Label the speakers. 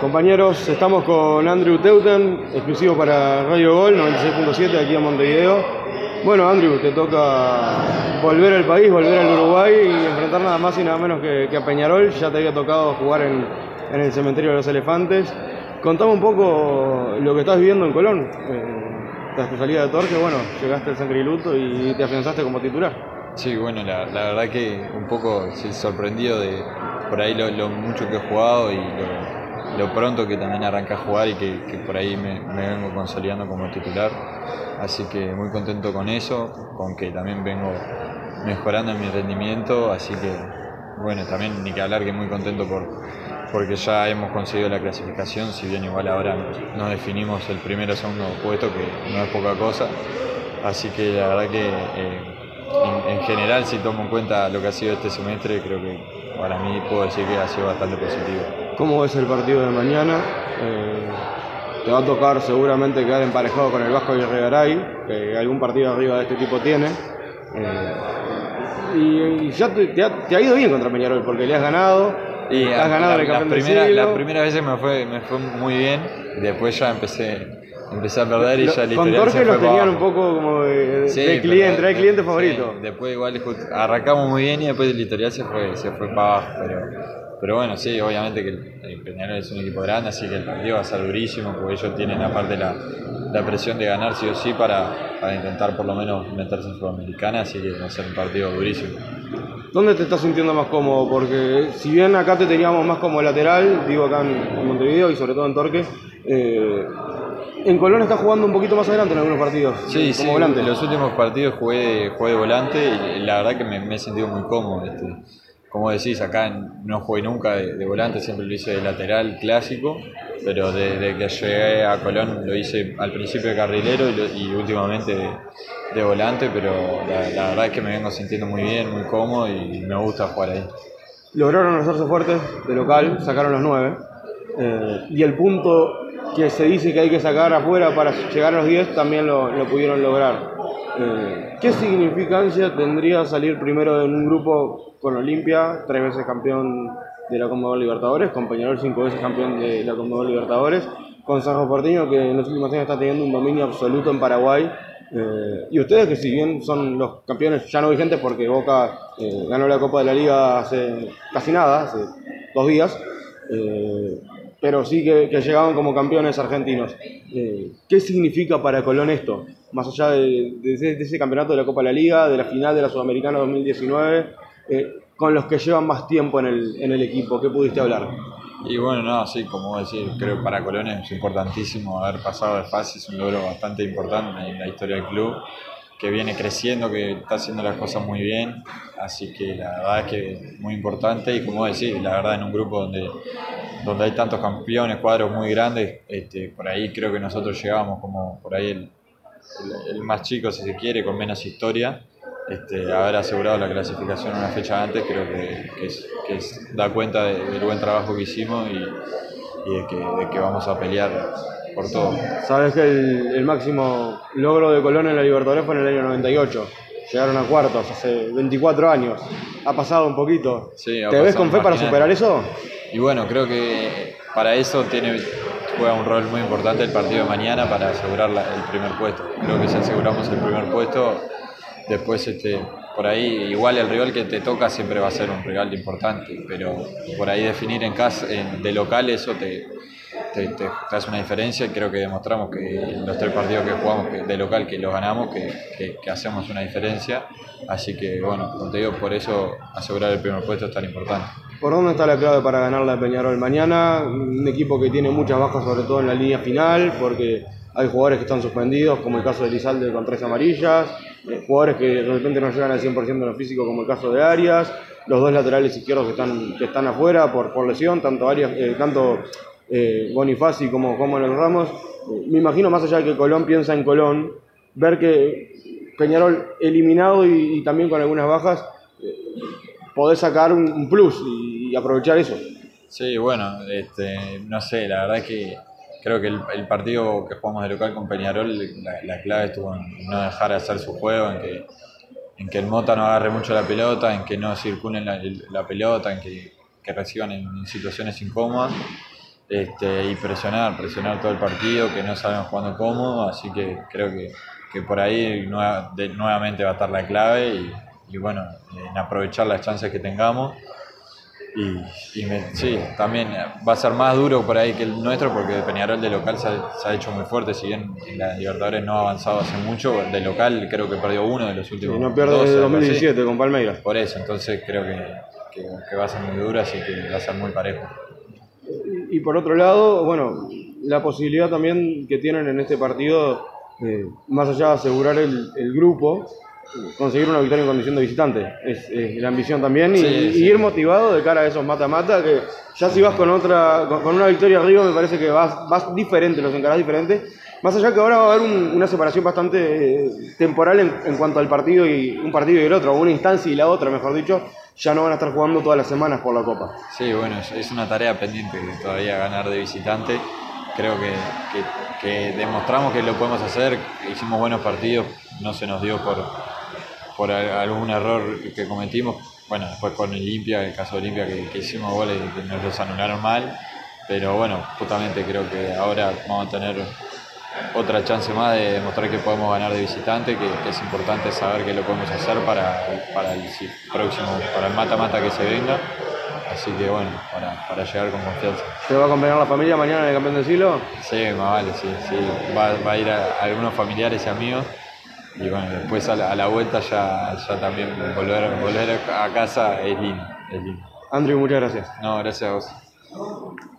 Speaker 1: Compañeros, estamos con Andrew Teuten, exclusivo para Radio Gol 96.7 aquí en Montevideo. Bueno, Andrew, te toca volver al país, volver al Uruguay y enfrentar nada más y nada menos que, a Peñarol. Ya te había tocado jugar en, el cementerio de los elefantes. Contame un poco lo que estás viviendo en Colón. Tras tu salida de Torque, bueno, llegaste al Sangriluto y te afianzaste como titular.
Speaker 2: Sí, bueno, la, verdad que un poco sorprendido de por ahí lo, mucho que he jugado y lo, pronto que también arranqué a jugar y que, por ahí me, vengo consolidando como titular. Así que muy contento con eso, con que también vengo mejorando en mi rendimiento, así que bueno, también ni que hablar que muy contento por, porque ya hemos conseguido la clasificación, si bien igual ahora nos definimos el primero o segundo puesto, que no es poca cosa. Así que la verdad que eh, en, general, si tomo en cuenta lo que ha sido este semestre, creo que para mí puedo decir que ha sido bastante positivo.
Speaker 1: ¿Cómo ves el partido de mañana? Eh, te va a tocar seguramente quedar emparejado con el Vasco y el Regaray, que algún partido arriba de este tipo tiene. Eh, y, ya te, ha, ido bien contra Peñarol porque le has ganado.
Speaker 2: Y has ganado la, el campeón las primeras, Las primeras veces me fue, me fue muy bien, después ya empecé empecé a perder y ya
Speaker 1: el Con Torque lo tenían un poco como de, cliente, era el cliente favorito.
Speaker 2: después igual arrancamos muy bien y después el editorial se fue, se fue para abajo, pero, pero bueno, sí, obviamente que el, Peñarol es un equipo grande, así que el partido va a ser durísimo, porque ellos tienen aparte la, la presión de ganar sí o sí para, para intentar por lo menos meterse en Sudamericana, así que va a ser un partido durísimo.
Speaker 1: ¿Dónde te estás sintiendo más cómodo? Porque si bien acá te teníamos más como lateral, digo acá en, Montevideo y sobre todo en Torque, eh, en Colón está jugando un poquito más adelante en algunos partidos.
Speaker 2: Sí, como volante. En los últimos partidos jugué, jugué de volante y la verdad que me, he sentido muy cómodo. Este, como decís, acá no jugué nunca de, volante, siempre lo hice de lateral clásico, pero desde que llegué a Colón lo hice al principio de carrilero y, últimamente de, volante, pero la, verdad es que me vengo sintiendo muy bien, muy cómodo y me gusta jugar ahí.
Speaker 1: Lograron hacerse fuertes de local, sacaron los nueve. Eh, y el punto que se dice que hay que sacar afuera para llegar a los 10 también lo, pudieron lograr. Eh, ¿Qué significancia tendría salir primero en un grupo con Olimpia, tres veces campeón de la Conmebol Libertadores, con Peñarol cinco veces campeón de la Conmebol Libertadores, con San Porteño que en los últimos años está teniendo un dominio absoluto en Paraguay? Eh, y ustedes que si bien son los campeones ya no vigentes porque Boca eh, ganó la Copa de la Liga hace casi nada, hace dos días, pero sí que, llegaban como campeones argentinos. Eh, ¿Qué significa para Colón esto? Más allá de, ese campeonato de la Copa de la Liga, de la final de la Sudamericana 2019, eh, con los que llevan más tiempo en el, equipo, ¿qué pudiste hablar?
Speaker 2: Y bueno, no, sí, como decir, creo que para Colón es importantísimo haber pasado de fase, es un logro bastante importante en la historia del club que viene creciendo, que está haciendo las cosas muy bien, así que la verdad es que muy importante. Y como decir, la verdad en un grupo donde, donde hay tantos campeones, cuadros muy grandes, este, por ahí creo que nosotros llegamos como por ahí el, el, más chico si se quiere, con menos historia, este, haber asegurado la clasificación una fecha antes creo que, es, que da cuenta del buen trabajo que hicimos y, de, que, de que vamos a pelear por todo.
Speaker 1: Sabes que el, máximo logro de Colón en la Libertadores fue en el año 98. Llegaron a cuartos hace 24 años. Ha pasado un poquito. ¿Te ves con fe para superar eso?
Speaker 2: Y bueno, creo que para eso tiene juega un rol muy importante el partido de mañana para asegurar el primer puesto. Creo que si aseguramos el primer puesto, después este, por ahí igual el rival que te toca siempre va a ser un rival importante, pero por ahí definir en casa de local eso te, te, hace una diferencia y creo que demostramos que los tres partidos que jugamos de local, que los ganamos, que, hacemos una diferencia. Así que, bueno, como te digo, por eso asegurar el primer puesto es tan importante.
Speaker 1: ¿Por dónde está la clave para ganar la Peñarol mañana? Un equipo que tiene muchas bajas, sobre todo en la línea final, porque hay jugadores que están suspendidos, como el caso de Lizalde con tres amarillas, eh, jugadores que de repente no llegan al 100% en lo físico, como el caso de Arias, los dos laterales izquierdos que están, que están afuera por, por lesión, tanto, Arias, eh, tanto eh, Bonifaci como, como los Ramos. me imagino, más allá de que Colón piensa en Colón, ver que Peñarol eliminado y, también con algunas bajas, eh, poder sacar un, plus y, aprovechar eso.
Speaker 2: Sí, bueno, este, no sé, la verdad es que creo que el, partido que jugamos de local con Peñarol, la, clave estuvo en no dejar de hacer su juego, en que, en que el Mota no agarre mucho la pelota, en que no circulen la, pelota, en que, reciban en situaciones incómodas este, y presionar, presionar todo el partido, que no sabemos cuándo cómo, así que creo que, que por ahí nuevamente va a estar la clave y, y bueno, en aprovechar las chances que tengamos. Y, sí, también va a ser más duro por ahí que el nuestro porque Peñarol de local se ha, hecho muy fuerte, si bien en la Libertadores no ha avanzado hace mucho, de local creo que perdió uno de los últimos.
Speaker 1: Y no pierde desde 2017 con Palmeiras.
Speaker 2: Por eso, entonces creo que, que, va a ser muy duro, así que va a ser muy parejo.
Speaker 1: Y, por otro lado, bueno, la posibilidad también que tienen en este partido, eh, más allá de asegurar el, el grupo, conseguir una victoria en condición de visitante. Es, la ambición también y, ir motivado de cara a esos mata-mata que ya si vas con otra con, una victoria arriba me parece que vas, vas diferente, los encarás diferente. Más allá que ahora va a haber una separación bastante eh, temporal en, cuanto al partido y un partido y el otro, una instancia y la otra, mejor dicho, ya no van a estar jugando todas las semanas por la Copa.
Speaker 2: Sí, bueno, es una tarea pendiente todavía ganar de visitante. Creo que, que demostramos que lo podemos hacer, hicimos buenos partidos, no se nos dio por, por algún error que cometimos. Bueno, después con Olimpia, el caso de Olimpia que, hicimos goles que nos los anularon mal. Pero bueno, justamente creo que ahora vamos a tener otra chance más de demostrar que podemos ganar de visitante, que, es importante saber que lo podemos hacer para, para el próximo, para el mata-mata que se venga. Así que bueno, para, para, llegar con confianza.
Speaker 1: ¿Te va a acompañar la familia mañana en el campeón del siglo?
Speaker 2: Sí, más vale, sí, sí. Va, va a ir a algunos familiares y amigos y bueno, después a la, vuelta ya, ya también volver, volver a casa es lindo, es lindo.
Speaker 1: Andrew, muchas gracias.
Speaker 2: No, gracias a vos.